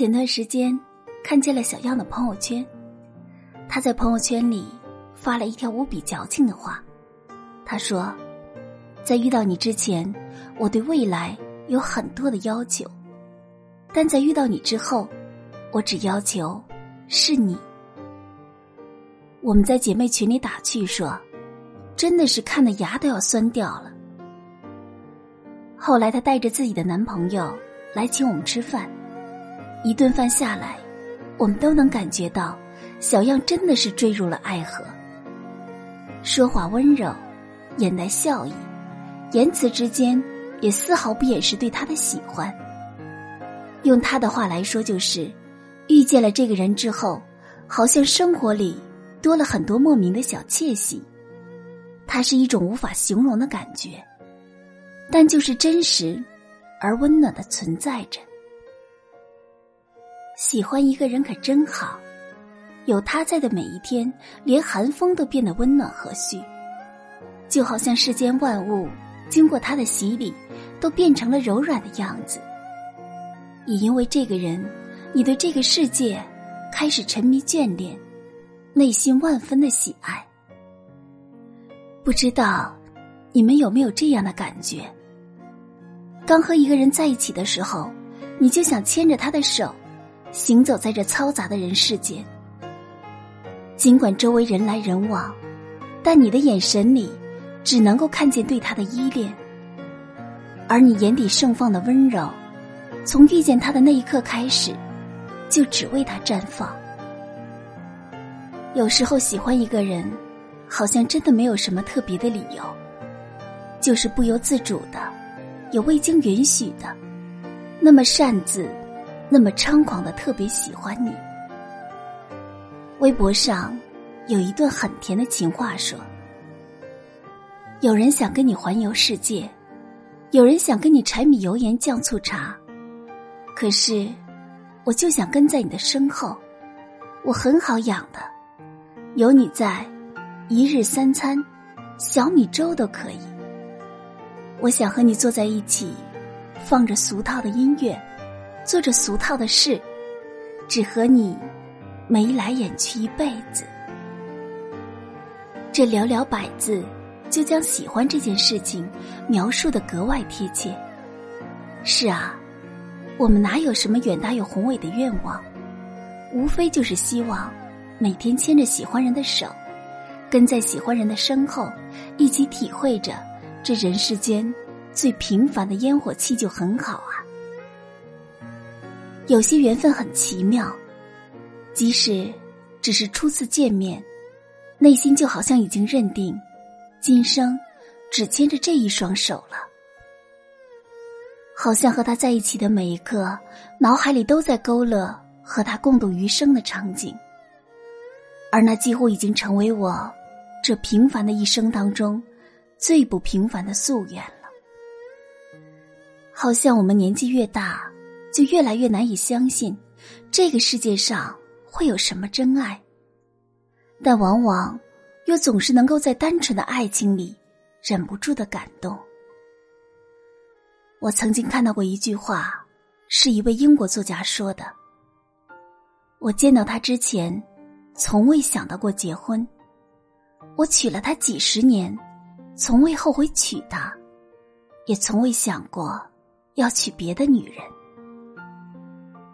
前段时间看见了小样的朋友圈，他在朋友圈里发了一条无比矫情的话。他说：“在遇到你之前，我对未来有很多的要求，但在遇到你之后，我只要求是你。”我们在姐妹群里打趣说：“真的是看的牙都要酸掉了。”后来她带着自己的男朋友来请我们吃饭。一顿饭下来，我们都能感觉到，小样真的是坠入了爱河。说话温柔，眼带笑意，言辞之间也丝毫不掩饰对他的喜欢。用他的话来说，就是遇见了这个人之后，好像生活里多了很多莫名的小窃喜。它是一种无法形容的感觉，但就是真实而温暖的存在着。喜欢一个人可真好，有他在的每一天，连寒风都变得温暖和煦，就好像世间万物经过他的洗礼，都变成了柔软的样子。也因为这个人，你对这个世界开始沉迷眷恋，内心万分的喜爱。不知道你们有没有这样的感觉？刚和一个人在一起的时候，你就想牵着他的手。行走在这嘈杂的人世间，尽管周围人来人往，但你的眼神里只能够看见对他的依恋，而你眼底盛放的温柔，从遇见他的那一刻开始，就只为他绽放。有时候喜欢一个人，好像真的没有什么特别的理由，就是不由自主的，也未经允许的，那么擅自。那么猖狂的特别喜欢你。微博上有一段很甜的情话，说：有人想跟你环游世界，有人想跟你柴米油盐酱醋茶，可是我就想跟在你的身后，我很好养的，有你在，一日三餐，小米粥都可以。我想和你坐在一起，放着俗套的音乐。做着俗套的事，只和你眉来眼去一辈子。这寥寥百字，就将喜欢这件事情描述的格外贴切。是啊，我们哪有什么远大又宏伟的愿望？无非就是希望每天牵着喜欢人的手，跟在喜欢人的身后，一起体会着这人世间最平凡的烟火气，就很好啊。有些缘分很奇妙，即使只是初次见面，内心就好像已经认定，今生只牵着这一双手了。好像和他在一起的每一刻，脑海里都在勾勒和他共度余生的场景，而那几乎已经成为我这平凡的一生当中最不平凡的夙愿了。好像我们年纪越大。就越来越难以相信，这个世界上会有什么真爱。但往往，又总是能够在单纯的爱情里，忍不住的感动。我曾经看到过一句话，是一位英国作家说的。我见到他之前，从未想到过结婚。我娶了她几十年，从未后悔娶她，也从未想过要娶别的女人。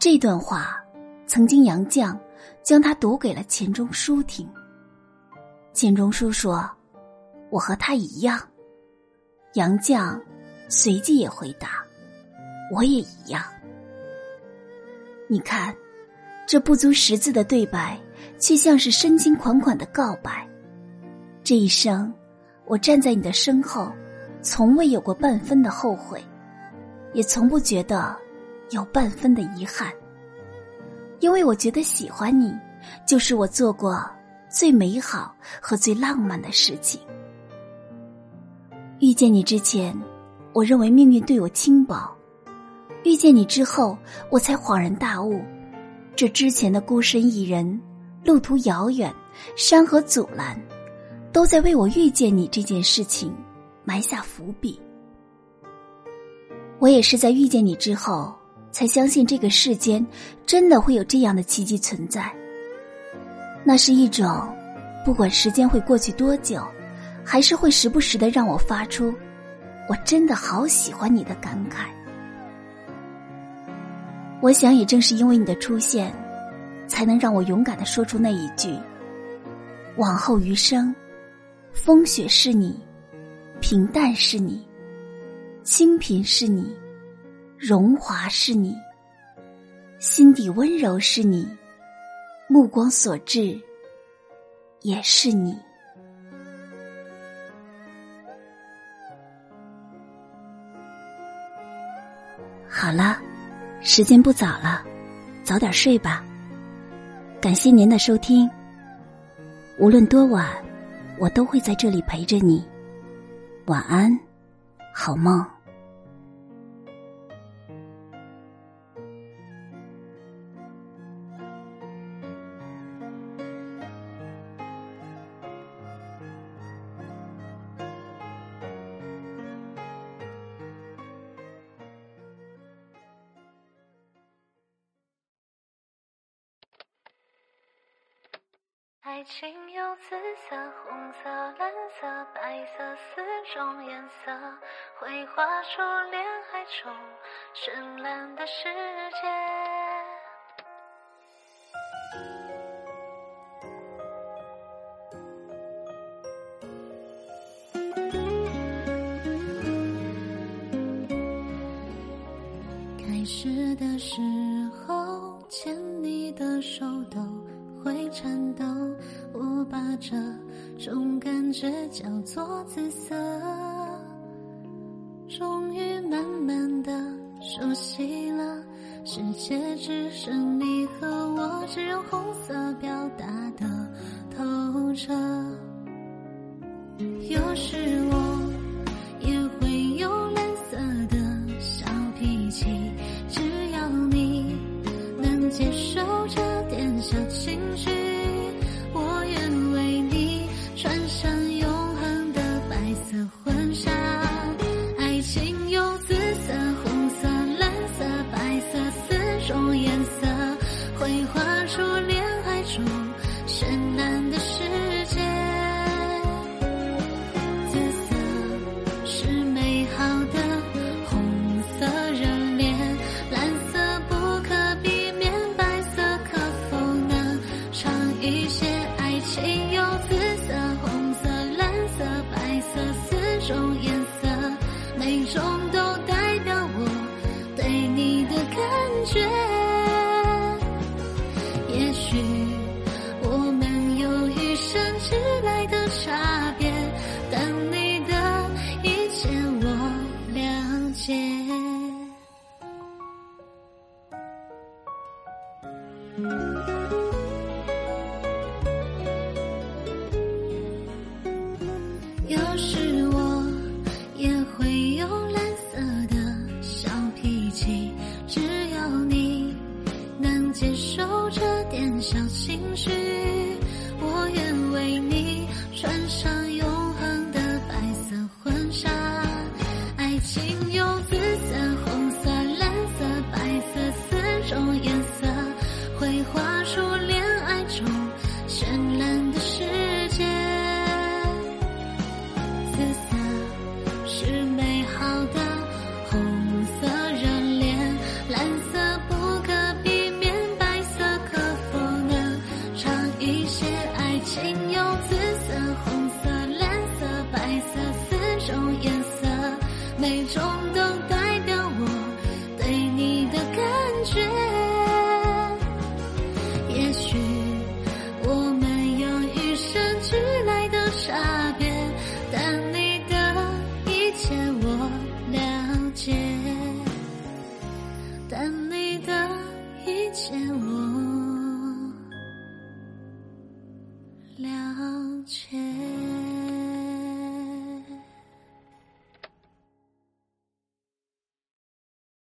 这段话，曾经杨绛将他读给了钱钟书听。钱钟书说：“我和他一样。”杨绛随即也回答：“我也一样。”你看，这不足十字的对白，却像是深情款款的告白。这一生，我站在你的身后，从未有过半分的后悔，也从不觉得有半分的遗憾。因为我觉得喜欢你，就是我做过最美好和最浪漫的事情。遇见你之前，我认为命运对我轻薄；遇见你之后，我才恍然大悟，这之前的孤身一人，路途遥远，山河阻拦，都在为我遇见你这件事情埋下伏笔。我也是在遇见你之后。才相信这个世间真的会有这样的奇迹存在。那是一种，不管时间会过去多久，还是会时不时的让我发出“我真的好喜欢你”的感慨。我想，也正是因为你的出现，才能让我勇敢的说出那一句：“往后余生，风雪是你，平淡是你，清贫是你。”荣华是你，心底温柔是你，目光所至也是你。好了，时间不早了，早点睡吧。感谢您的收听，无论多晚，我都会在这里陪着你。晚安，好梦。爱情有紫色、红色、蓝色、白色四种颜色，绘画出恋爱中绚烂的世界。开始的时候，牵你的手都会颤抖。我把这种感觉叫做紫色，终于慢慢的熟悉了，世界只剩你和我，只有红色表达的透彻。画出恋爱中绚烂的世界。紫色是美好的红色热烈蓝色不可避免白色可否能长一些爱情有紫色红色蓝色白色四种颜色每种